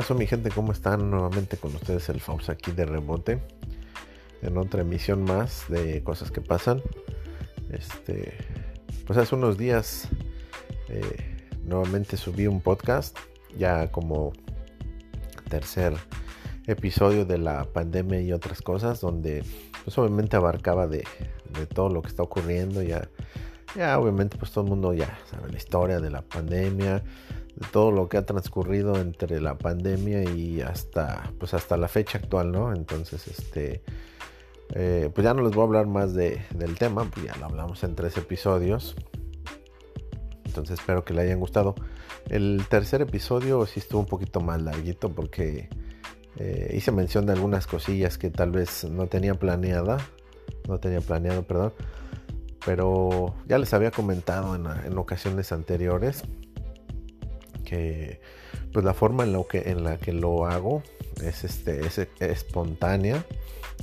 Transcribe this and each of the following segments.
pasó mi gente? ¿Cómo están? Nuevamente con ustedes el Faust aquí de rebote. En otra emisión más de cosas que pasan. Este, pues hace unos días eh, nuevamente subí un podcast. Ya como tercer episodio de la pandemia y otras cosas. Donde pues obviamente abarcaba de, de todo lo que está ocurriendo. Ya, ya obviamente pues todo el mundo ya sabe la historia de la pandemia de todo lo que ha transcurrido entre la pandemia y hasta pues hasta la fecha actual, ¿no? Entonces, este eh, pues ya no les voy a hablar más de, del tema, pues ya lo hablamos en tres episodios. Entonces espero que le hayan gustado. El tercer episodio sí estuvo un poquito más larguito porque eh, hice mención de algunas cosillas que tal vez no tenía planeada. No tenía planeado, perdón. Pero ya les había comentado en, en ocasiones anteriores pues la forma en, lo que, en la que lo hago es, este, es espontánea.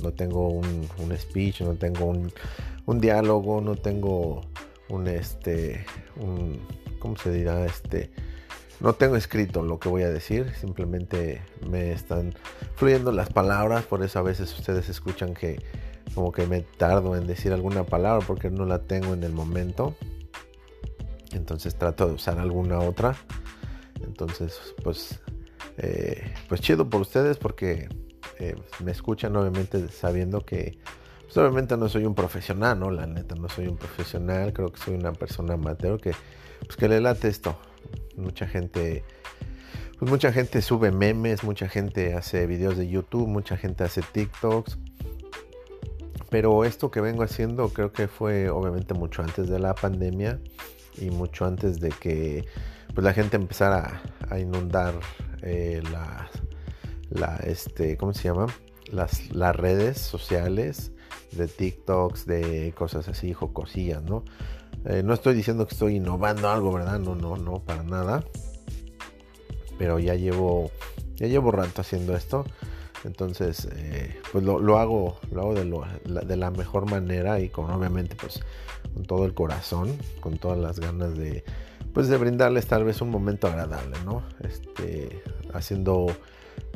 No tengo un, speech, no tengo un, diálogo, no tengo un este un ¿cómo se dirá? este no tengo escrito lo que voy a decir, simplemente me están fluyendo las palabras, por eso a veces ustedes escuchan que como que me tardo en decir alguna palabra porque no la tengo en el momento. Entonces trato de usar alguna otra. Entonces, pues, eh, pues chido por ustedes porque eh, me escuchan obviamente sabiendo que, pues obviamente no soy un profesional, ¿no? La neta, no soy un profesional, creo que soy una persona amateur que, pues que le late esto. Mucha gente, pues mucha gente sube memes, mucha gente hace videos de YouTube, mucha gente hace TikToks. Pero esto que vengo haciendo creo que fue obviamente mucho antes de la pandemia y mucho antes de que pues la gente empezara a, inundar eh, la, este, ¿cómo se llama? Las, redes sociales de TikToks, de cosas así, jocosillas, ¿no? Eh, no estoy diciendo que estoy innovando algo, ¿verdad? No, no, no, para nada. Pero ya llevo, ya llevo rato haciendo esto. Entonces, eh, pues lo, hago, lo hago de, de, la mejor manera y con obviamente, pues, con todo el corazón, con todas las ganas de, pues de brindarles tal vez un momento agradable, ¿no? Este, haciendo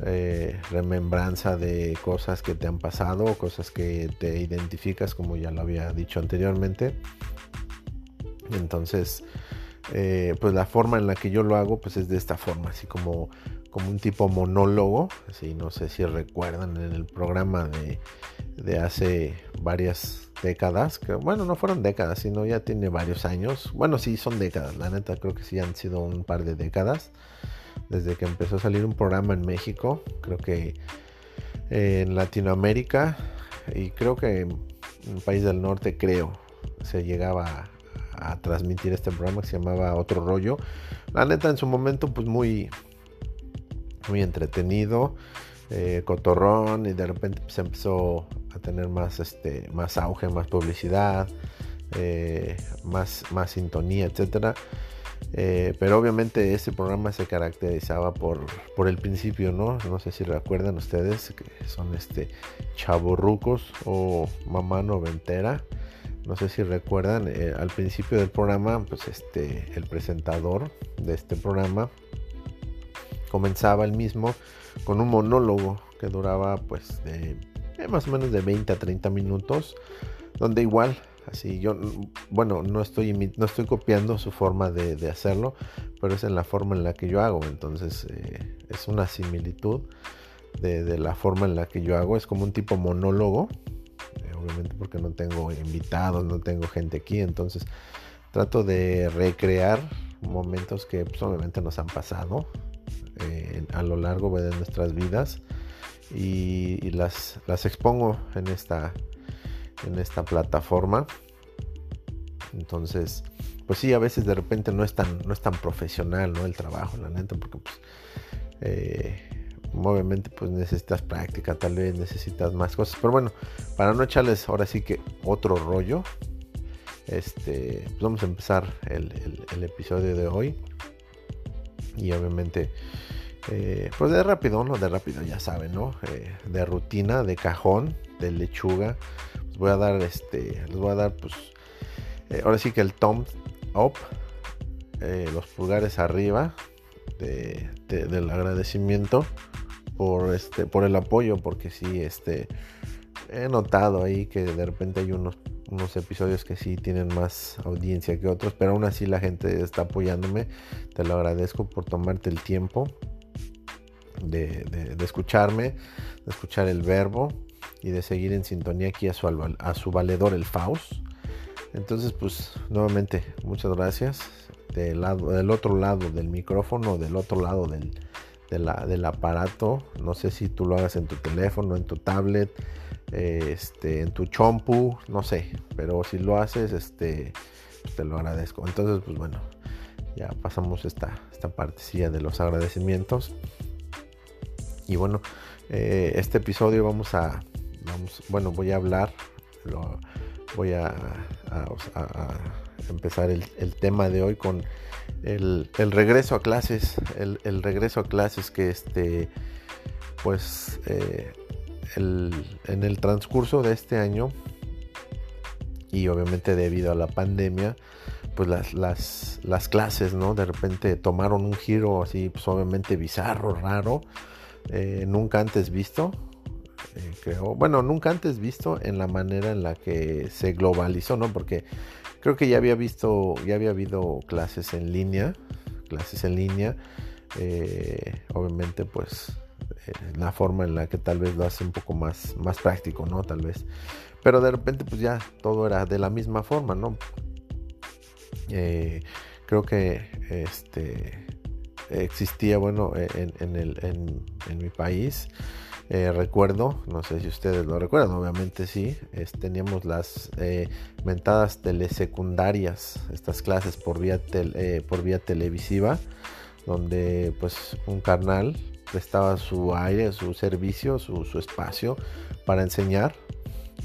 eh, remembranza de cosas que te han pasado, cosas que te identificas, como ya lo había dicho anteriormente. Entonces, eh, pues la forma en la que yo lo hago, pues es de esta forma, así como, como un tipo monólogo. Así, no sé si recuerdan en el programa de, de hace varias décadas, que bueno, no fueron décadas, sino ya tiene varios años. Bueno, sí, son décadas, la neta creo que sí han sido un par de décadas. Desde que empezó a salir un programa en México, creo que en Latinoamérica y creo que en un país del norte, creo, se llegaba a, transmitir este programa que se llamaba Otro Rollo. La neta en su momento pues muy, muy entretenido. Eh, cotorrón y de repente se pues, empezó a tener más, este, más auge, más publicidad, eh, más, más sintonía, etcétera. Eh, pero obviamente ese programa se caracterizaba por, por el principio, ¿no? No sé si recuerdan ustedes que son este chaborrucos o mamá noventera. No sé si recuerdan, eh, al principio del programa, pues este, el presentador de este programa comenzaba el mismo con un monólogo que duraba pues eh, más o menos de 20 a 30 minutos, donde igual, así yo, bueno, no estoy, no estoy copiando su forma de, hacerlo, pero es en la forma en la que yo hago, entonces eh, es una similitud de, la forma en la que yo hago, es como un tipo monólogo, eh, obviamente porque no tengo invitados, no tengo gente aquí, entonces trato de recrear momentos que pues, obviamente nos han pasado a lo largo de nuestras vidas y, las, las, expongo en esta, en esta plataforma. Entonces, pues sí, a veces de repente no es tan, no es tan profesional ¿no? el trabajo, la neta, porque pues, eh, obviamente pues necesitas práctica, tal vez necesitas más cosas. Pero bueno, para no echarles ahora sí que otro rollo, este, pues vamos a empezar el, el episodio de hoy. Y obviamente eh, pues de rápido, ¿no? De rápido, ya saben, ¿no? Eh, de rutina, de cajón, de lechuga. Les voy a dar, este, les voy a dar, pues, eh, ahora sí que el thumb up, los pulgares arriba del agradecimiento por este por el apoyo porque sí este he notado ahí que de repente hay unos episodios que sí tienen más audiencia que otros pero aún así la gente está apoyándome te lo agradezco por tomarte el tiempo de, escucharme de escuchar el verbo y de seguir en sintonía aquí a su, a su valedor el Faust entonces pues nuevamente muchas gracias del, lado, del otro lado del micrófono del otro lado del, del aparato. No sé si tú lo hagas en tu teléfono, en tu tablet, este, en tu chompu, no sé. Pero si lo haces, este, te lo agradezco. Entonces, pues bueno, ya pasamos esta, esta partecilla de los agradecimientos. Y bueno, eh, este episodio vamos a, vamos, bueno, voy a hablar, voy a, empezar el, tema de hoy con el, regreso a clases, el, regreso a clases que este, pues eh, en el transcurso de este año y obviamente debido a la pandemia, pues las, las, las clases, ¿no? De repente tomaron un giro así, pues obviamente bizarro, raro, eh, nunca antes visto. Eh, creo, bueno, nunca antes visto en la manera en la que se globalizó, ¿no? Porque Creo que ya había visto, ya había habido clases en línea, clases en línea. Eh, obviamente, pues la forma en la que tal vez lo hace un poco más, más práctico, ¿no? Tal vez. Pero de repente, pues ya todo era de la misma forma, ¿no? Creo que este existía, bueno, en, el, en mi país eh, recuerdo, no sé si ustedes lo recuerdan, obviamente sí, teníamos las eh, mentadas telesecundarias, estas clases por vía, eh, por vía televisiva, donde pues un carnal prestaba su aire, su servicio, su, espacio para enseñar.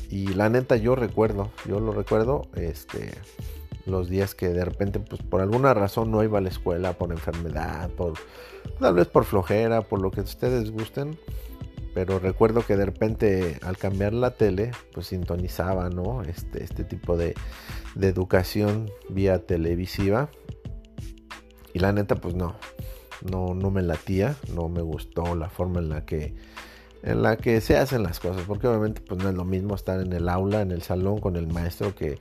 Y la neta yo recuerdo, yo lo recuerdo, este, los días que de repente, pues por alguna razón no iba a la escuela, por enfermedad, por tal vez por flojera, por lo que ustedes gusten pero recuerdo que de repente al cambiar la tele, pues sintonizaba, ¿no? Este, este tipo de, educación vía televisiva. Y la neta, pues no, no, no me latía, no me gustó la forma en la que en la que se hacen las cosas, porque obviamente pues no es lo mismo estar en el aula, en el salón con el maestro que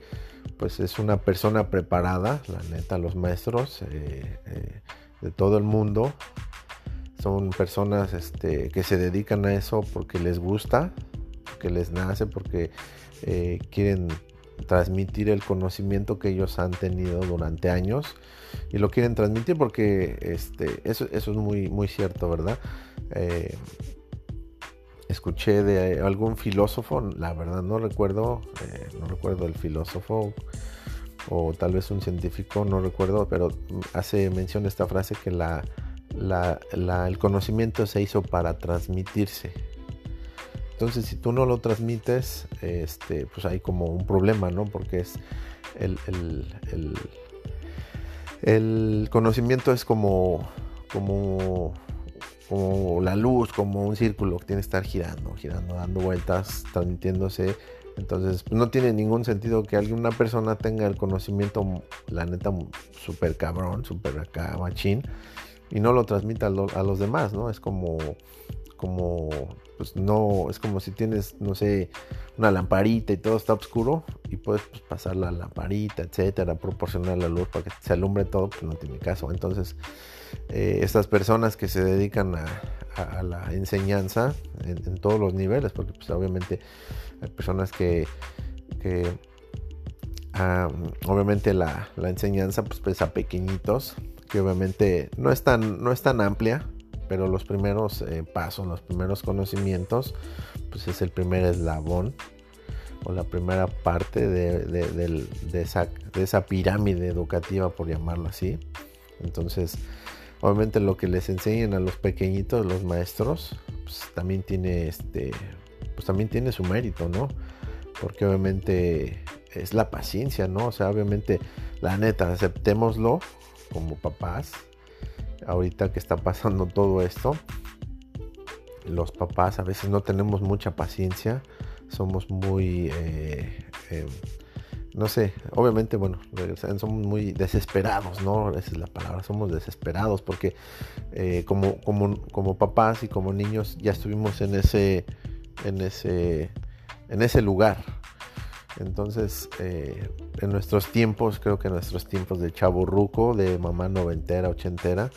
pues es una persona preparada, la neta, los maestros eh, eh, de todo el mundo son personas este, que se dedican a eso porque les gusta, que les nace, porque eh, quieren transmitir el conocimiento que ellos han tenido durante años y lo quieren transmitir porque este, eso, eso es muy, muy cierto, ¿verdad? Escuché de algún filósofo, la verdad no recuerdo, eh, no recuerdo el filósofo o tal vez un científico, no recuerdo, pero hace mención esta frase que la, el conocimiento se hizo para transmitirse. Entonces, si tú no lo transmites, este, pues hay como un problema, ¿no? Porque es el, el, conocimiento es como, como, como la luz, como un círculo que tiene que estar girando, girando, dando vueltas, transmitiéndose. Entonces, no tiene ningún sentido que alguna persona tenga el conocimiento, la neta, súper cabrón, súper acá, machín y no lo transmita a, los demás, ¿no? Es como, como, pues no, es como si tienes, no sé, una lamparita y todo está oscuro y puedes pues, pasar la lamparita, etcétera, proporcionar la luz para que se alumbre todo, pues no tiene caso. Entonces, eh, estas personas que se dedican a, la enseñanza en, todos los niveles, porque pues obviamente hay personas que, obviamente la, la enseñanza pues pesa pequeñitos que obviamente no es tan, no amplia, pero los primeros eh, pasos, los primeros conocimientos, pues es el primer eslabón o la primera parte de, esa, pirámide educativa, por llamarlo así. Entonces, obviamente lo que les enseñan a los pequeñitos, los maestros, pues también tiene este, pues también tiene su mérito, ¿no? Porque obviamente es la paciencia, ¿no? O sea, obviamente, la neta, aceptémoslo, como papás, ahorita que está pasando todo esto, los papás a veces no tenemos mucha paciencia, somos muy, eh, eh, no sé, obviamente, bueno, somos muy desesperados, ¿no? Esa es la palabra, somos desesperados porque eh, como, como, como papás y como niños ya estuvimos en ese, en ese, en ese lugar. Entonces, eh, en nuestros tiempos, creo que en nuestros tiempos de chavo ruco, de mamá noventera, ochentera,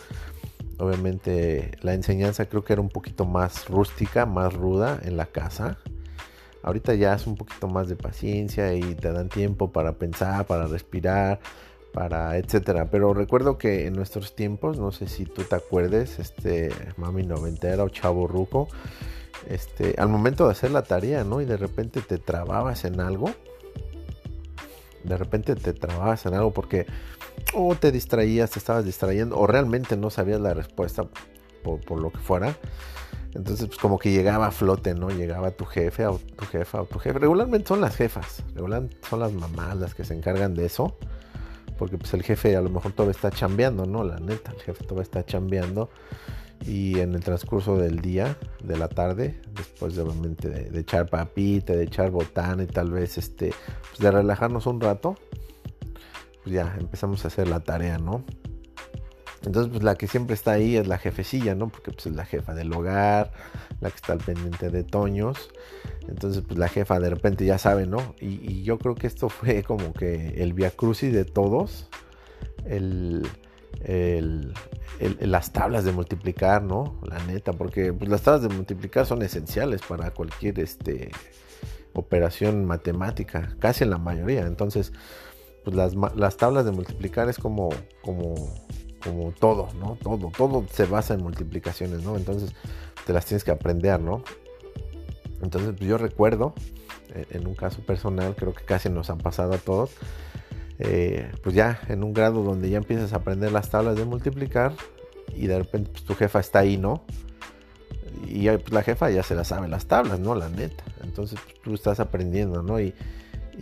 obviamente la enseñanza creo que era un poquito más rústica, más ruda en la casa Ahorita ya es un poquito más de paciencia y te dan tiempo para pensar, para respirar, para etcétera. Pero recuerdo que en nuestros tiempos, no sé si tú te acuerdes, este mami noventera o chavo ruco, este, al momento de hacer la tarea, ¿no? Y de repente te trababas en algo. De repente te trababas en algo porque o te distraías, te estabas distrayendo, o realmente no sabías la respuesta por, por lo que fuera. Entonces, pues como que llegaba a flote, ¿no? Llegaba tu jefe o tu jefa o tu jefe. Regularmente son las jefas, regularmente son las mamás las que se encargan de eso. Porque pues el jefe a lo mejor todavía está chambeando, ¿no? La neta, el jefe todavía está chambeando. Y en el transcurso del día, de la tarde, después de obviamente de, echar papita, de echar botana y tal vez este, pues de relajarnos un rato, pues ya empezamos a hacer la tarea, ¿no? Entonces, pues la que siempre está ahí es la jefecilla, ¿no? Porque pues es la jefa del hogar, la que está al pendiente de Toños. Entonces, pues la jefa de repente ya sabe, ¿no? Y, yo creo que esto fue como que el via crucis de todos. El, las tablas de multiplicar, ¿no? La neta, porque pues, las tablas de multiplicar son esenciales para cualquier este, operación matemática, casi en la mayoría. Entonces, pues las, las tablas de multiplicar es como, como como todo, ¿no? Todo, todo se basa en multiplicaciones, ¿no? Entonces te las tienes que aprender, ¿no? Entonces pues, yo recuerdo, eh, en un caso personal, creo que casi nos han pasado a todos, eh, pues ya en un grado donde ya empiezas a aprender las tablas de multiplicar y de repente pues, tu jefa está ahí, ¿no? Y pues, la jefa ya se las sabe las tablas, ¿no? La neta. Entonces tú estás aprendiendo, ¿no? Y,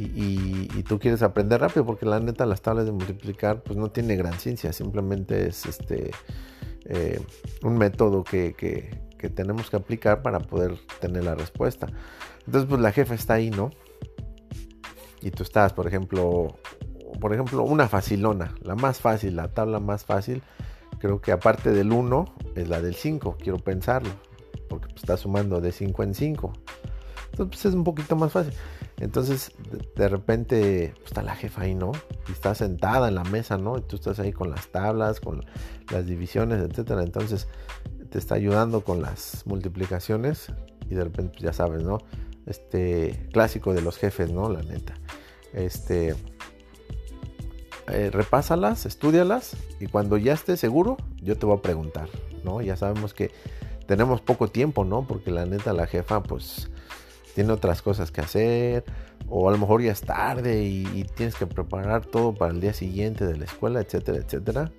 y, tú quieres aprender rápido porque la neta las tablas de multiplicar pues no tiene gran ciencia, simplemente es este eh, un método que, que, tenemos que aplicar para poder tener la respuesta. Entonces pues la jefa está ahí, ¿no? Y tú estás, por ejemplo, por ejemplo, una facilona, la más fácil, la tabla más fácil, creo que aparte del 1 es la del 5, quiero pensarlo, porque pues, está sumando de 5 en 5. Entonces pues, es un poquito más fácil. Entonces, de, repente pues, está la jefa ahí, ¿no? Y está sentada en la mesa, ¿no? Y tú estás ahí con las tablas, con las divisiones, etcétera. Entonces, te está ayudando con las multiplicaciones y de repente pues, ya sabes, ¿no? Este clásico de los jefes, ¿no? La neta. Este eh, repásalas, estudialas y cuando ya estés seguro, yo te voy a preguntar, ¿no? Ya sabemos que tenemos poco tiempo, ¿no? Porque la neta la jefa pues tiene otras cosas que hacer, o a lo mejor ya es tarde y, tienes que preparar todo para el día siguiente de la escuela, etcétera, etcétera.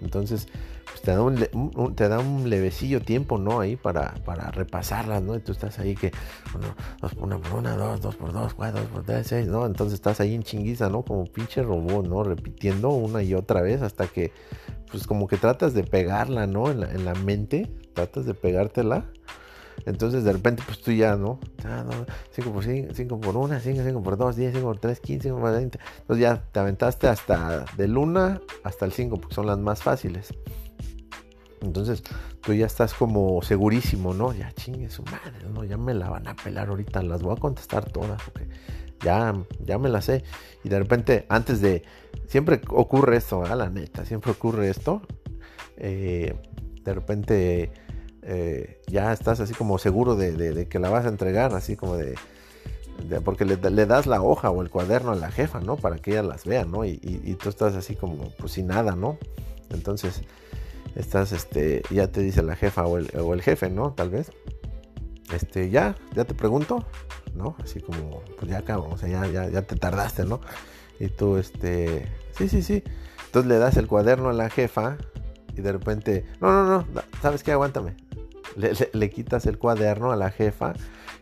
Entonces, pues te da un, te da un levecillo tiempo, ¿no? Ahí para, para repasarlas, ¿no? Y tú estás ahí que, bueno, dos, una por una, dos, dos por dos, cuatro, dos por tres, seis, ¿no? Entonces estás ahí en chinguiza, ¿no? Como pinche robot, ¿no? Repitiendo una y otra vez hasta que, pues como que tratas de pegarla, ¿no? En la, en la mente, tratas de pegártela entonces de repente pues tú ya, ¿no? 5 por 5, 5 por 1, 5, 5 por 2, 10, 5 por 3, 15, 5 por 20. Entonces ya te aventaste hasta del 1 hasta el 5 porque son las más fáciles. Entonces tú ya estás como segurísimo, ¿no? Ya chingue su madre, ¿no? Ya me la van a pelar ahorita, las voy a contestar todas porque ya, ya me las sé. Y de repente, antes de... Siempre ocurre esto, a la neta, siempre ocurre esto. Eh, de repente eh, ya estás así como seguro de, que la vas a entregar, así como de... porque le, das la hoja o el cuaderno a la jefa, ¿no? Para que ella las vea, ¿no? Y, tú estás así como, pues sin nada, ¿no? Entonces, estás, este, ya te dice la jefa o el, jefe, ¿no? Tal vez. Este, ya, ya te pregunto, ¿no? Así como, pues ya cabrón, o sea, ya, ya, ya te tardaste, ¿no? Y tú, este, sí, sí, sí. Entonces le das el cuaderno a la jefa y de repente, no, no, no, ¿sabes qué? Aguántame le, quitas el cuaderno a la jefa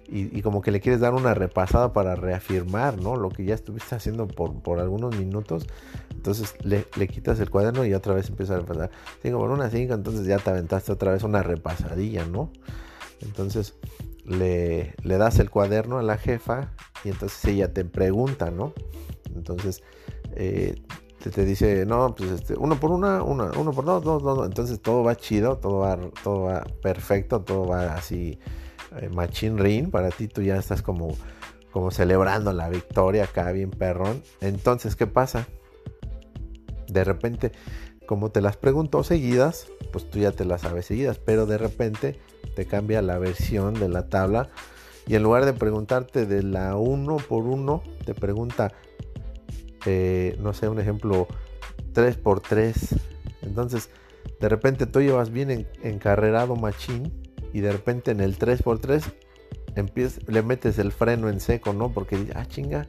y, como que le quieres dar una repasada para reafirmar, ¿no? Lo que ya estuviste haciendo por, por algunos minutos. Entonces le, quitas el cuaderno y otra vez empieza a repasar. 5 por una 5, entonces ya te aventaste otra vez una repasadilla, ¿no? Entonces le, le das el cuaderno a la jefa y entonces ella te pregunta, ¿no? Entonces, eh, te, dice, no, pues este, uno por una, una, uno por dos, dos, dos. Entonces todo va chido, todo va, todo va perfecto, todo va así, eh, machine ring. Para ti tú ya estás como, como celebrando la victoria acá, bien perrón. Entonces, ¿qué pasa? De repente, como te las pregunto seguidas, pues tú ya te las sabes seguidas, pero de repente te cambia la versión de la tabla y en lugar de preguntarte de la uno por uno, te pregunta eh, no sé, un ejemplo, 3x3. Entonces, de repente tú llevas bien encarrerado machín y de repente en el 3x3 le metes el freno en seco, ¿no? Porque dices, ah, chinga,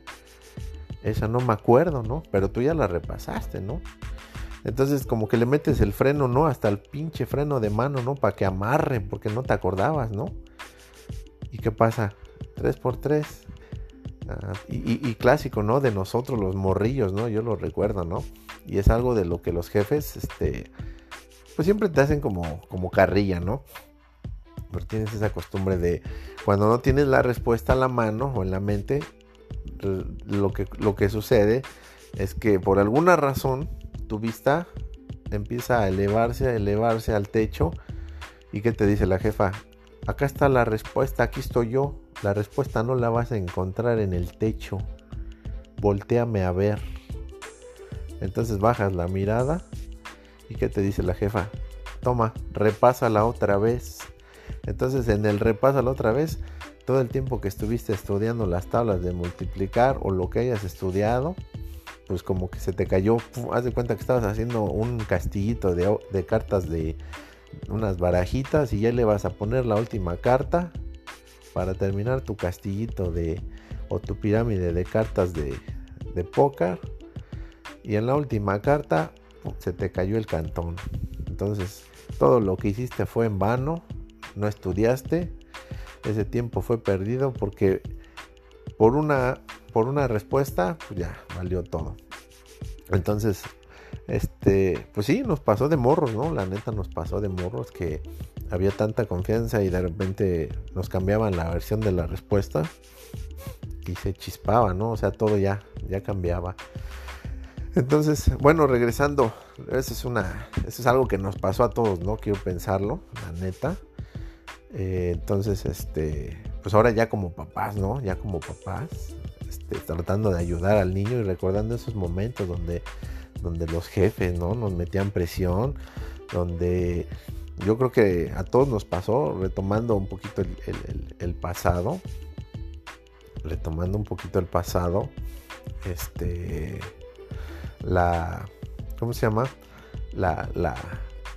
esa no me acuerdo, ¿no? Pero tú ya la repasaste, ¿no? Entonces como que le metes el freno, ¿no? Hasta el pinche freno de mano, ¿no? Para que amarre, porque no te acordabas, ¿no? ¿Y qué pasa? 3x3. Y, clásico, ¿no? De nosotros los morrillos, ¿no? Yo lo recuerdo, ¿no? Y es algo de lo que los jefes, este, pues siempre te hacen como, como carrilla, ¿no? Pero tienes esa costumbre de cuando no tienes la respuesta a la mano o en la mente, lo que, lo que sucede es que por alguna razón tu vista empieza a elevarse, a elevarse al techo. ¿Y qué te dice la jefa? Acá está la respuesta, aquí estoy yo. La respuesta no la vas a encontrar en el techo. Voltéame a ver. Entonces bajas la mirada. ¿Y qué te dice la jefa? Toma, repásala otra vez. Entonces en el repásala otra vez, todo el tiempo que estuviste estudiando las tablas de multiplicar o lo que hayas estudiado, pues como que se te cayó. Haz de cuenta que estabas haciendo un castillito de, de cartas de, unas barajitas y ya le vas a poner la última carta para terminar tu castillito de o tu pirámide de cartas de, de póker. Y en la última carta se te cayó el cantón. Entonces todo lo que hiciste fue en vano no estudiaste. Ese tiempo fue perdido porque por una por una respuesta pues ya valió todo. Entonces este, pues sí, nos pasó de morros, ¿no? La neta nos pasó de morros que había tanta confianza y de repente nos cambiaban la versión de la respuesta y se chispaba, ¿no? O sea, todo ya, ya cambiaba. Entonces, bueno, regresando, eso es una, eso es algo que nos pasó a todos, ¿no? Quiero pensarlo, la neta. Eh, entonces, este, pues ahora ya como papás, ¿no? Ya como papás, este, tratando de ayudar al niño y recordando esos momentos donde donde los jefes, ¿no? Nos metían presión, donde yo creo que a todos nos pasó, retomando un poquito el, pasado, retomando un poquito el pasado, este, la, ¿cómo se llama? La,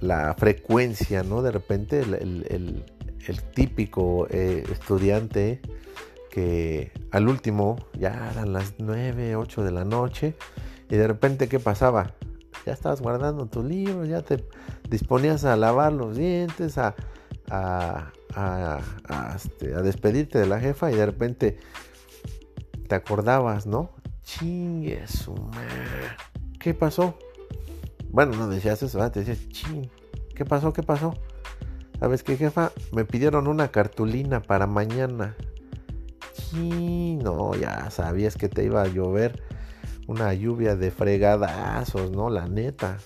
la, frecuencia, ¿no? De repente el, típico eh, estudiante que al último ya eran las 9, 8 de la noche y de repente, ¿qué pasaba? Ya estabas guardando tu libro, ya te disponías a lavar los dientes, a, a, este, despedirte de la jefa y de repente te acordabas, ¿no? Chingue su ¿Qué pasó? Bueno, no decías eso, te decías, ching, ¿qué pasó? ¿Qué pasó? ¿Sabes qué, jefa? Me pidieron una cartulina para mañana. Ching, no, ya sabías que te iba a llover una lluvia de fregadazos, ¿no? La neta.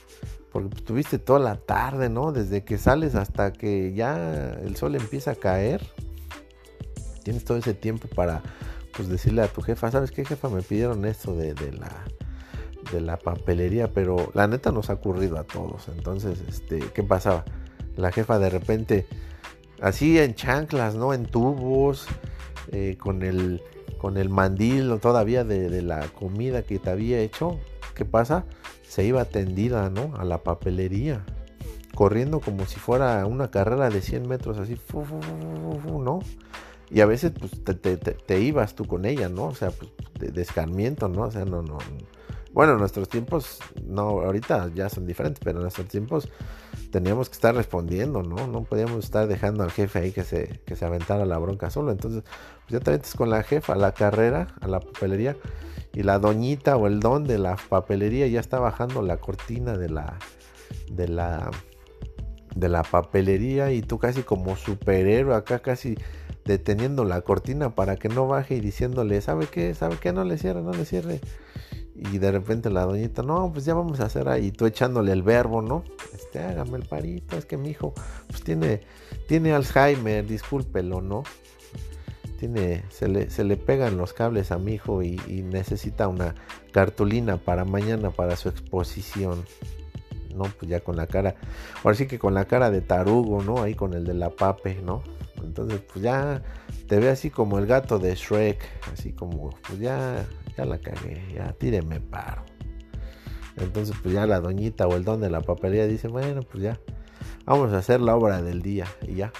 Porque pues, tuviste toda la tarde, ¿no? Desde que sales hasta que ya el sol empieza a caer. Tienes todo ese tiempo para pues decirle a tu jefa, ¿sabes qué jefa? Me pidieron esto de, la de la papelería, pero la neta nos ha ocurrido a todos. Entonces, este, ¿qué pasaba? La jefa de repente, así en chanclas, ¿no? En tubos, eh, con el con el mandil todavía de, la comida que te había hecho, ¿qué pasa? Se iba tendida, ¿no? A la papelería, corriendo como si fuera una carrera de 100 metros, así, ¿no? Y a veces, pues, te, ibas tú con ella, ¿no? O sea, pues, de, de ¿no? O sea, no, no. Bueno, nuestros tiempos, no, ahorita ya son diferentes, pero en nuestros tiempos teníamos que estar respondiendo, ¿no? No podíamos estar dejando al jefe ahí que se, que se aventara la bronca solo. Entonces, pues ya te metes con la jefa a la carrera, a la papelería, y la doñita o el don de la papelería ya está bajando la cortina de la, de la, de la papelería y tú casi como superhéroe acá casi deteniendo la cortina para que no baje y diciéndole, ¿sabe qué? ¿Sabe qué? No le cierre, no le cierre. Y de repente la doñita, no, pues ya vamos a hacer ahí, tú echándole el verbo, ¿no? Este, hágame el parito, es que mi hijo, pues tiene, tiene Alzheimer, discúlpelo, ¿no? Tiene, se le, se le pegan los cables a mi hijo y, y necesita una cartulina para mañana para su exposición. No, pues ya con la cara, ahora sí que con la cara de tarugo, ¿no? Ahí con el de la pape, ¿no? Entonces, pues ya te ve así como el gato de Shrek, así como, pues ya, ya la cagué, ya tíreme paro. Entonces, pues ya la doñita o el don de la papelería dice, bueno, pues ya, vamos a hacer la obra del día y ya.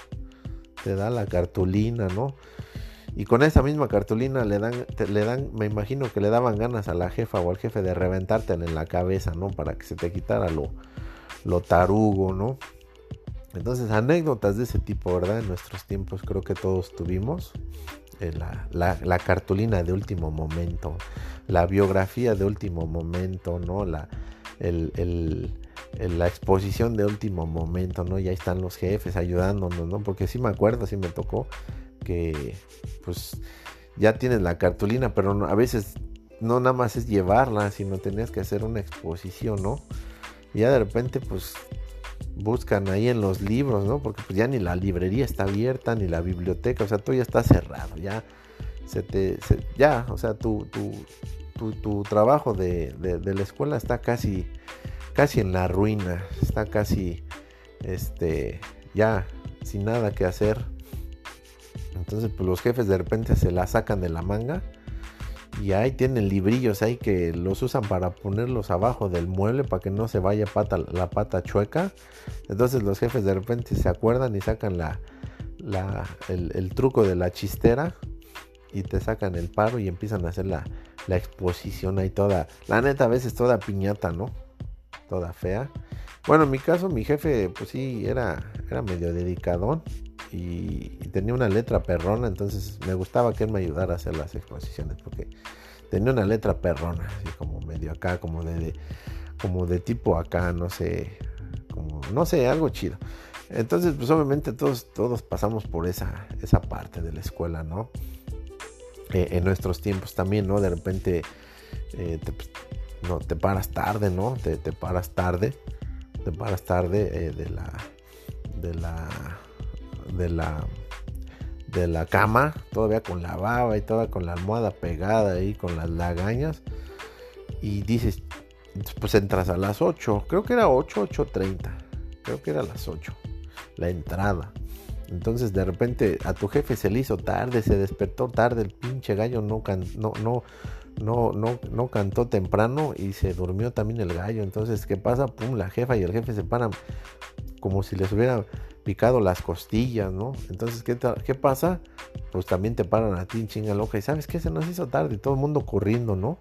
Te da la cartulina, ¿no? Y con esa misma cartulina le dan, le dan, me imagino que le daban ganas a la jefa o al jefe de reventarte en la cabeza, ¿no? Para que se te quitara lo, lo tarugo, ¿no? Entonces, anécdotas de ese tipo, ¿verdad? En nuestros tiempos creo que todos tuvimos. Eh, la, cartulina de último momento, la biografía de último momento, ¿no? La, la exposición de último momento, ¿no? Ya están los jefes ayudándonos, ¿no? Porque sí me acuerdo, sí me tocó que, pues, ya tienes la cartulina, pero a veces no nada más es llevarla, sino tenías que hacer una exposición, ¿no? Y ya de repente, pues, buscan ahí en los libros, ¿no? Porque pues ya ni la librería está abierta, ni la biblioteca, o sea, todo ya está cerrado, ya se te, ya, o sea, tu, tu, tu, trabajo de, de, la escuela está casi, casi en la ruina, está casi, este, ya sin nada que hacer. Entonces, pues los jefes de repente se la sacan de la manga y ahí tienen librillos ahí que los usan para ponerlos abajo del mueble para que no se vaya pata, la pata chueca. Entonces los jefes de repente se acuerdan y sacan la, el, truco de la chistera y te sacan el paro y empiezan a hacer la, la exposición ahí toda. La neta a veces toda piñata, ¿no? Toda fea. Bueno, en mi caso mi jefe pues sí era, era medio dedicadón y, tenía una letra perrona, entonces me gustaba que él me ayudara a hacer las exposiciones porque tenía una letra perrona, así como medio acá, como de, como de tipo acá, no sé, como no sé, algo chido. Entonces, pues obviamente todos, todos pasamos por esa, esa parte de la escuela, ¿no? Eh, en nuestros tiempos también, ¿no? De repente eh, te, pues, no, te paras tarde, ¿no? Te, te paras tarde, te paras tarde eh, de la de la de la de la cama, todavía con la baba y toda con la almohada pegada ahí con las lagañas y dices, pues entras a las 8, creo que era 8, 8.30, creo que era las 8, la entrada. Entonces de repente a tu jefe se le hizo tarde, se despertó tarde, el pinche gallo no, no, no, no, no, no cantó temprano y se durmió también el gallo. Entonces, ¿qué pasa? Pum, la jefa y el jefe se paran como si les hubiera picado las costillas, ¿no? Entonces, ¿qué, ¿qué pasa? Pues también te paran a ti en chinga loca y sabes que se nos hizo tarde todo el mundo corriendo, ¿no?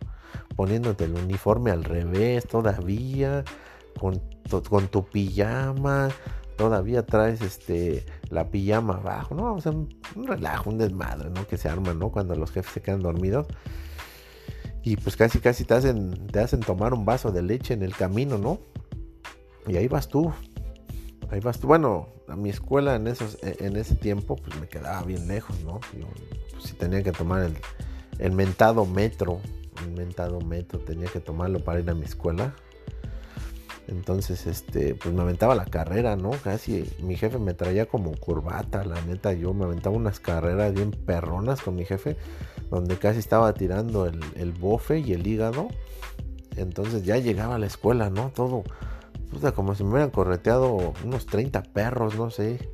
Poniéndote el uniforme al revés todavía, con, tu pijama, todavía traes este la pijama abajo, ¿no? O sea, un, relajo, un desmadre, ¿no? Que se arma, ¿no? Cuando los jefes se quedan dormidos. Y pues casi, casi te hacen, te hacen tomar un vaso de leche en el camino, ¿no? Y ahí vas tú, ahí vas Bueno, a mi escuela e, en ese tiempo pues me quedaba bien lejos, ¿no? Yo, pues, si tenía que tomar el, mentado metro, el mentado metro, tenía que tomarlo para ir a mi escuela. Entonces, este, pues me aventaba la carrera, ¿no? Casi mi jefe me traía como corbata, la neta, yo me aventaba unas carreras bien perronas con mi jefe, donde casi estaba tirando el bofe y el hígado. Entonces ya llegaba a la escuela, ¿no? Todo, como si me hubieran correteado unos 30 perros, no sé.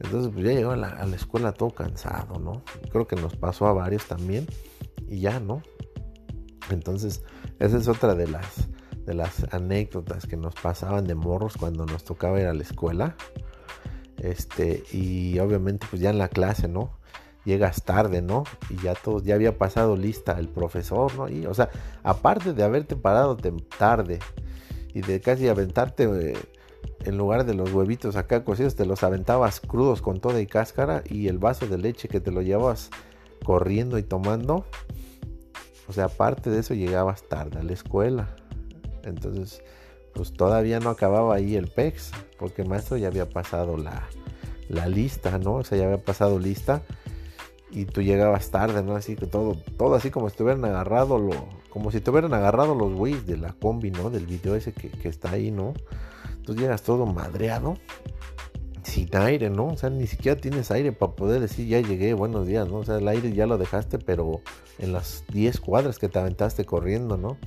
Entonces, pues ya llegaba a la, escuela todo cansado, ¿no? Creo que nos pasó a varios también. Y ya, ¿no? Entonces, esa es otra de las, de las anécdotas que nos pasaban de morros cuando nos tocaba ir a la escuela. Este, y obviamente, pues ya en la clase, ¿no? Llegas tarde, ¿no? Y ya todo, ya había pasado lista el profesor, ¿no? Y, o sea, aparte de haberte parado tarde y de casi aventarte eh, en lugar de los huevitos acá cocidos, te los aventabas crudos con toda y cáscara y el vaso de leche que te lo llevabas corriendo y tomando. O sea, aparte de eso llegabas tarde a la escuela. Entonces, pues todavía no acababa ahí el PEX, porque el maestro ya había pasado la, la lista, ¿no? O sea, ya había pasado lista y tú llegabas tarde, ¿no? Así que todo, todo así como estuvieran agarrado lo, como si te hubieran agarrado los güeyes de la combi, ¿no? Del video ese que, que está ahí, ¿no? Entonces llegas todo madreado sin aire, ¿no? O sea, ni siquiera tienes aire para poder decir ya llegué, buenos días, ¿no? O sea, el aire ya lo dejaste, pero en las 10 cuadras que te aventaste corriendo, ¿no?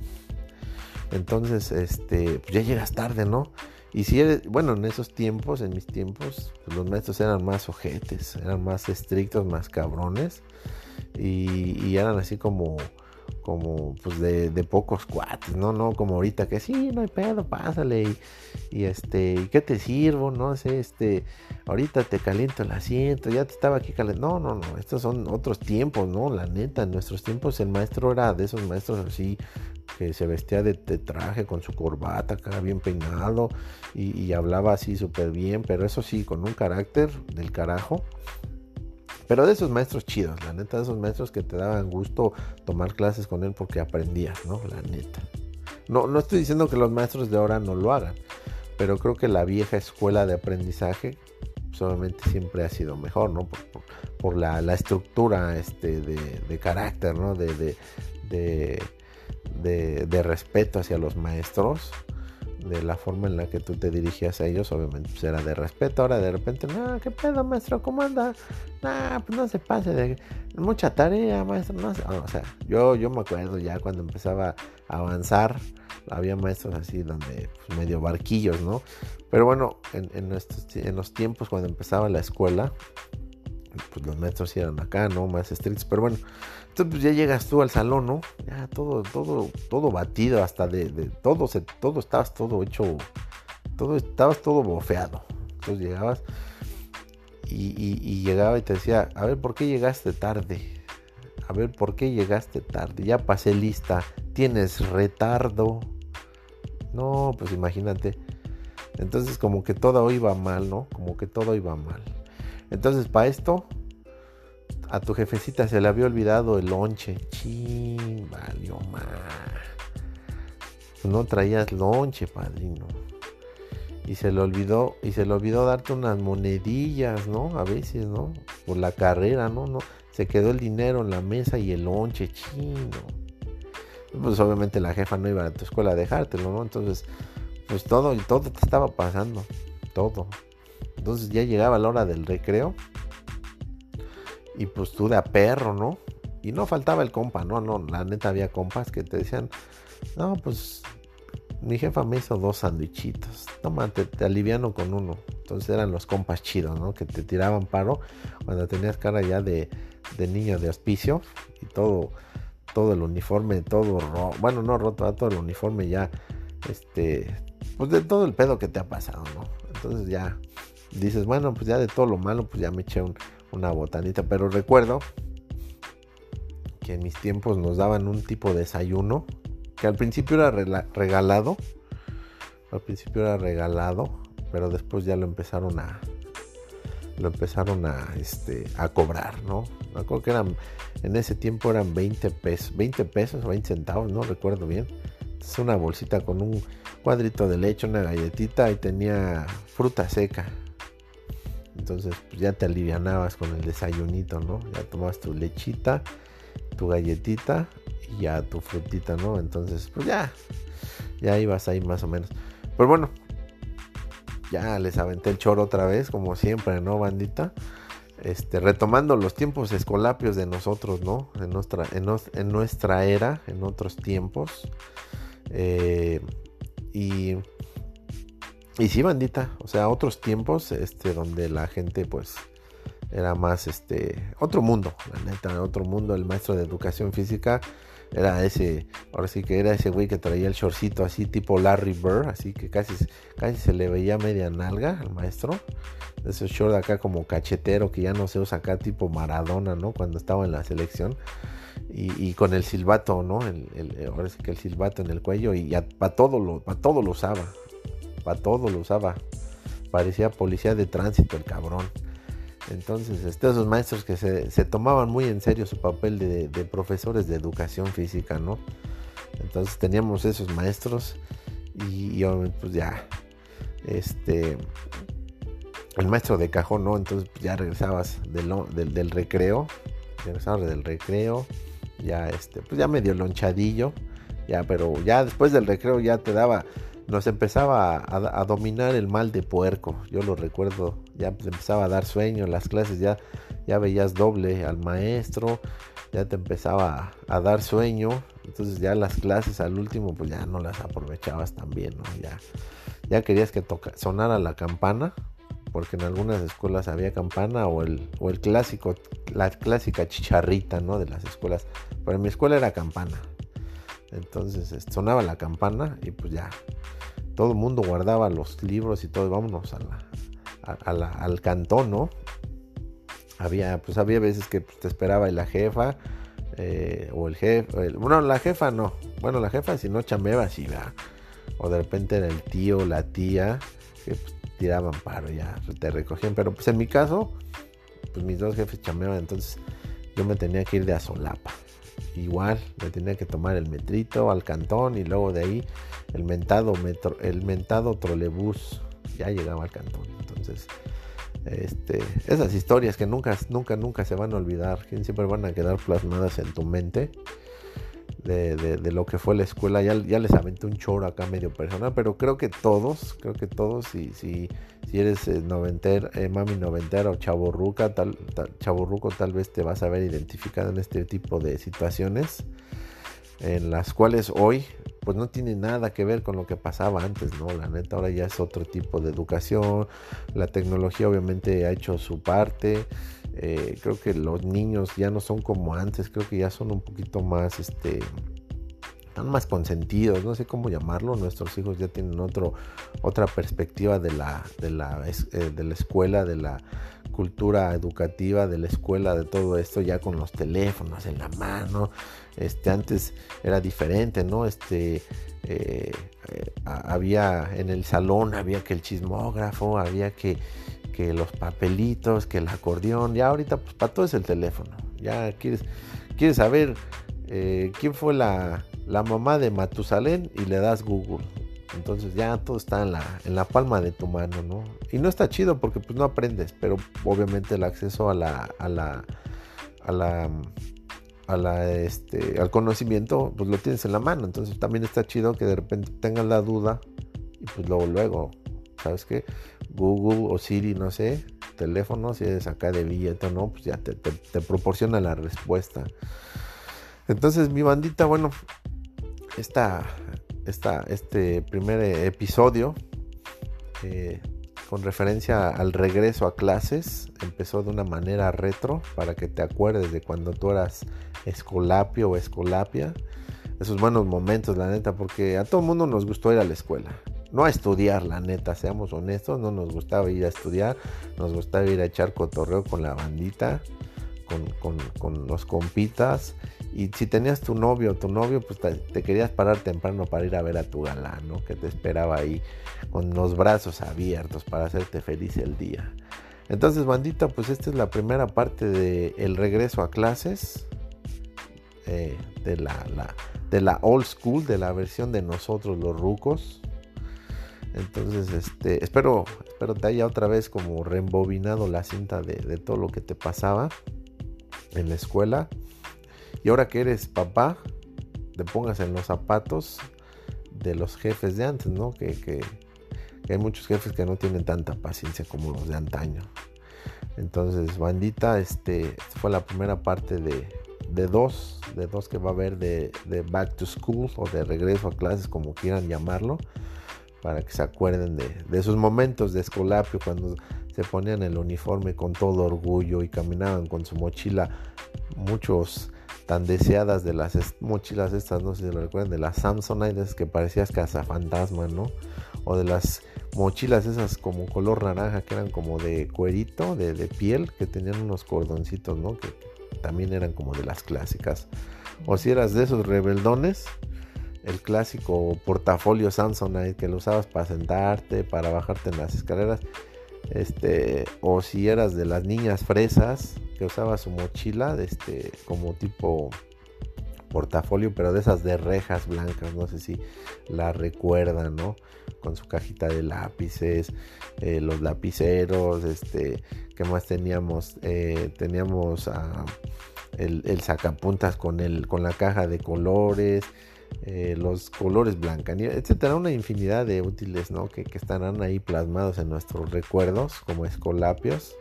Entonces, este, pues ya llegas tarde, ¿no? Y si eres, bueno, en esos tiempos, en mis tiempos, pues los maestros eran más ojetes, eran más estrictos, más cabrones. Y, y eran así como, como pues de, pocos cuates, ¿no? No como ahorita que sí, no hay pedo, pásale y, este, ¿y qué te sirvo? No sé, este, ahorita te caliento el asiento, ya te estaba aquí calentando. No, no, no, estos son otros tiempos, ¿no? La neta, en nuestros tiempos el maestro era de esos maestros así que se vestía de, traje con su corbata acá bien peinado y, y hablaba así súper bien, pero eso sí, con un carácter del carajo. Pero de esos maestros chidos, la neta, de esos maestros que te daban gusto tomar clases con él porque aprendías, ¿no? La neta. No, no estoy diciendo que los maestros de ahora no lo hagan, pero creo que la vieja escuela de aprendizaje pues, siempre ha sido mejor, ¿no? Por, la, estructura este, de, carácter, ¿no? De, respeto hacia los maestros de la forma en la que tú te dirigías a ellos, obviamente pues era de respeto. Ahora de repente, no, ¿qué pedo, maestro? ¿Cómo anda? Pues no se pase de mucha tarea, maestro. No, o sea, yo, yo me acuerdo ya cuando empezaba a avanzar, había maestros así donde pues, medio barquillos, ¿no? Pero bueno, en, en, en los tiempos cuando empezaba la escuela, pues los maestros eran acá, ¿no? Más estrictos, pero bueno. Entonces pues ya llegas tú al salón, ¿no? Ya todo, todo, todo batido, hasta de, todo, se, todo estabas todo hecho, todo, estabas todo bofeado. Entonces llegabas y, y, llegaba y te decía, a ver, ¿por qué llegaste tarde? A ver, ¿por qué llegaste tarde? Ya pasé lista, tienes retardo. No, pues imagínate. Entonces como que todo iba mal, ¿no? Como que todo iba mal. Entonces, para esto, a tu jefecita se le había olvidado el lonche. Chin, valió más. No traías lonche, padrino. Y se le olvidó, y se le olvidó darte unas monedillas, ¿no? A veces, ¿no? Por la carrera, ¿no? ¿no? Se quedó el dinero en la mesa y el lonche, chino. Pues obviamente la jefa no iba a tu escuela a dejártelo, ¿no? Entonces, pues todo, todo te estaba pasando. Todo. Entonces ya llegaba la hora del recreo. Y pues tú de a perro, ¿no? Y no faltaba el compa, no, no, la neta había compas que te decían, no, pues mi jefa me hizo dos sandwichitos. Toma, te, te aliviano con uno. Entonces eran los compas chidos, ¿no? Que te tiraban paro cuando tenías cara ya de, de niño de hospicio y todo, todo el uniforme, todo roto. Bueno, no roto, todo el uniforme ya, este, pues de todo el pedo que te ha pasado, ¿no? Entonces ya dices, bueno, pues ya de todo lo malo, pues ya me eché una botanita. Pero recuerdo que en mis tiempos nos daban un tipo de desayuno que al principio era regalado. Al principio era regalado, pero después ya lo empezaron a lo empezaron a este a cobrar, ¿no? Me acuerdo que eran en ese tiempo eran 20 pesos, 20 pesos o 20 centavos, no recuerdo bien. Es una bolsita con un cuadrito de leche, una galletita y tenía fruta seca. Entonces pues, ya te alivianabas con el desayunito, ¿no? Ya tomabas tu lechita, tu galletita y ya tu frutita, ¿no? Entonces pues ya, ya ibas ahí más o menos. Pero bueno, ya les aventé el choro otra vez, como siempre, ¿no, bandita? Este, retomando los tiempos escolapios de nosotros, ¿no? En nuestra, en, nuestra era, en otros tiempos. Eh, y y sí, bandita, o sea, otros tiempos, este, donde la gente, pues, era más, este, otro mundo, la neta, otro mundo. El maestro de educación física era ese, ahora sí que era ese güey que traía el shortcito así, tipo Larry Bird, así que casi, casi se le veía media nalga al maestro. Ese short acá como cachetero que ya no se usa acá, tipo Maradona, ¿no? Cuando estaba en la selección. Y, con el silbato, ¿no? El, ahora sí que el silbato en el cuello y para todo lo, para todo lo usaba para todo lo usaba. Parecía policía de tránsito el cabrón. Entonces, este, esos maestros que se, tomaban muy en serio su papel de, profesores de educación física, ¿no? Entonces teníamos esos maestros y, pues ya, este, el maestro de cajón, ¿no? Entonces ya regresabas del, del recreo, regresabas del recreo, ya este, pues ya medio lonchadillo Ya, pero ya después del recreo ya te daba, nos empezaba a, dominar el mal de puerco. Yo lo recuerdo, ya empezaba a dar sueño las clases, ya, ya veías doble al maestro, ya te empezaba a, dar sueño. Entonces ya las clases al último pues ya no las aprovechabas tan bien. Ya, ya querías que toca, sonara la campana porque en algunas escuelas había campana o el, o el clásico, la clásica chicharrita, ¿no? De las escuelas. Pero en mi escuela era campana. Entonces este, sonaba la campana y pues ya todo el mundo guardaba los libros y todo, vámonos a al cantón, ¿no? Había, pues había veces que pues, te esperaba la jefa eh, o el jefe, bueno, la jefa no, bueno, la jefa si no chameba, sí, va. O de repente era el tío, la tía, que pues, tiraban paro, ya te recogían. Pero pues en mi caso, pues mis dos jefes chameaban, entonces yo me tenía que ir de a solapa. Igual, me tenía que tomar el metrito al cantón y luego de ahí el mentado metro, el mentado trolebús ya llegaba al cantón. Entonces, este, esas historias que nunca, nunca, nunca se van a olvidar, que siempre van a quedar plasmadas en tu mente de, lo que fue la escuela. Ya, ya, les aventé un choro acá medio personal, pero creo que todos, creo que todos, si, si, si eres eh, noventer, eh, mami noventera o chaborruca, tal, tal, chaborruco, tal vez te vas a ver identificado en este tipo de situaciones en las cuales hoy pues no tiene nada que ver con lo que pasaba antes, ¿no? La neta ahora ya es otro tipo de educación, la tecnología obviamente ha hecho su parte, eh, creo que los niños ya no son como antes, creo que ya son un poquito más, este, más consentidos, no sé cómo llamarlo, nuestros hijos ya tienen otro, otra perspectiva de la, de la, eh, de la escuela, de la cultura educativa, de la escuela, de todo esto, ya con los teléfonos en la mano, este, antes era diferente, ¿no? Este, eh, había en el salón, había que el chismógrafo, había que que los papelitos, que el acordeón, ya ahorita pues para todo es el teléfono. Ya quieres, quieres saber eh, quién fue la, mamá de Matusalén y le das Google. Entonces ya todo está en la, en la palma de tu mano, ¿no? Y no está chido porque pues no aprendes, pero obviamente el acceso a la, a la, a la, a la, este, al conocimiento, pues lo tienes en la mano. Entonces también está chido que de repente tengas la duda y pues luego, luego, ¿sabes qué? Google o Siri, no sé, teléfono, si eres acá de billete o no, pues ya te, proporciona la respuesta. Entonces, mi bandita, bueno, esta, esta, este primer episodio, eh, con referencia al regreso a clases, empezó de una manera retro para que te acuerdes de cuando tú eras escolapio o escolapia. Esos buenos momentos, la neta, porque a todo el mundo nos gustó ir a la escuela no a estudiar, la neta, seamos honestos, no nos gustaba ir a estudiar, nos gustaba ir a echar cotorreo con la bandita, con, los compitas. Y si tenías tu novio tu novio, pues te, querías parar temprano para ir a ver a tu galán, ¿no? Que te esperaba ahí con los brazos abiertos para hacerte feliz el día. Entonces, bandita, pues esta es la primera parte del el regreso a clases. Eh, de, la, la, de la old school, de la versión de nosotros los rucos. Entonces, este, espero, espero te haya otra vez como reembobinado la cinta de, todo lo que te pasaba en la escuela. Y ahora que eres papá, te pongas en los zapatos de los jefes de antes, ¿no? Que, hay muchos jefes que no tienen tanta paciencia como los de antaño. Entonces, bandita, este, fue la primera parte de, dos, de dos que va a haber de, de Back to School o de regreso a clases, como quieran llamarlo para que se acuerden de, esos momentos de escolapio cuando se ponían el uniforme con todo orgullo y caminaban con su mochila, muchos tan deseadas de las mochilas estas, no sé si lo recuerdan, de las Samsonite que parecías cazafantasma, ¿no? O de las mochilas esas como color naranja que eran como de cuerito, de, de piel, que tenían unos cordoncitos, ¿no? Que también eran como de las clásicas. O si eras de esos rebeldones, el clásico portafolio Samsonite que lo usabas para sentarte, para bajarte en las escaleras. Este, o si eras de las niñas fresas que usaba su mochila, este, como tipo portafolio, pero de esas de rejas blancas, no sé si la recuerdan, ¿no? Con su cajita de lápices, eh, los lapiceros, este, ¿qué más teníamos? Eh, teníamos ah, el, el, sacapuntas con, el, con la caja de colores, eh, los colores blancas, etcétera, una infinidad de útiles ¿no? que, estarán ahí plasmados en nuestros recuerdos como escolapios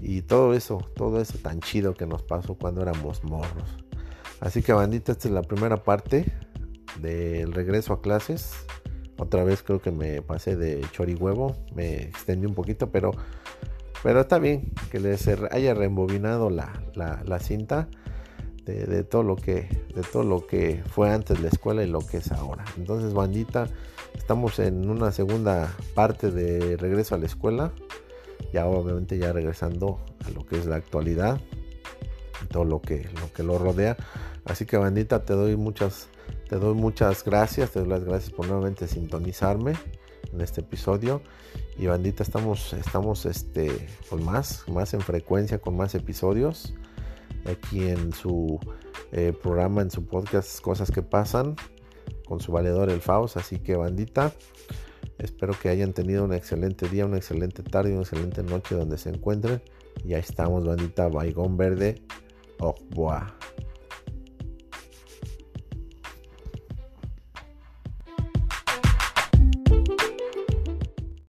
y todo eso, todo eso tan chido que nos pasó cuando éramos morros. Así que bandita, esta es la primera parte del regreso a clases. Otra vez creo que me pasé de chorihuevo, me extendí un poquito, pero, pero está bien que les haya reembobinado la, la cinta de, todo lo que de todo lo que fue antes la escuela y lo que es ahora. Entonces bandita estamos en una segunda parte de regreso a la escuela. Ya obviamente ya regresando a lo que es la actualidad todo lo que lo que lo rodea. Así que bandita te doy muchas te doy muchas gracias te doy las gracias por nuevamente sintonizarme en este episodio. Y bandita estamos estamos este con más más en frecuencia con más episodios aquí en su eh, programa, en su podcast Cosas que pasan, con su valedor el Faust. Así que bandita, espero que hayan tenido un excelente día, una excelente tarde, una excelente noche donde se encuentren. Ya estamos, bandita, Baigón Verde. Revoir.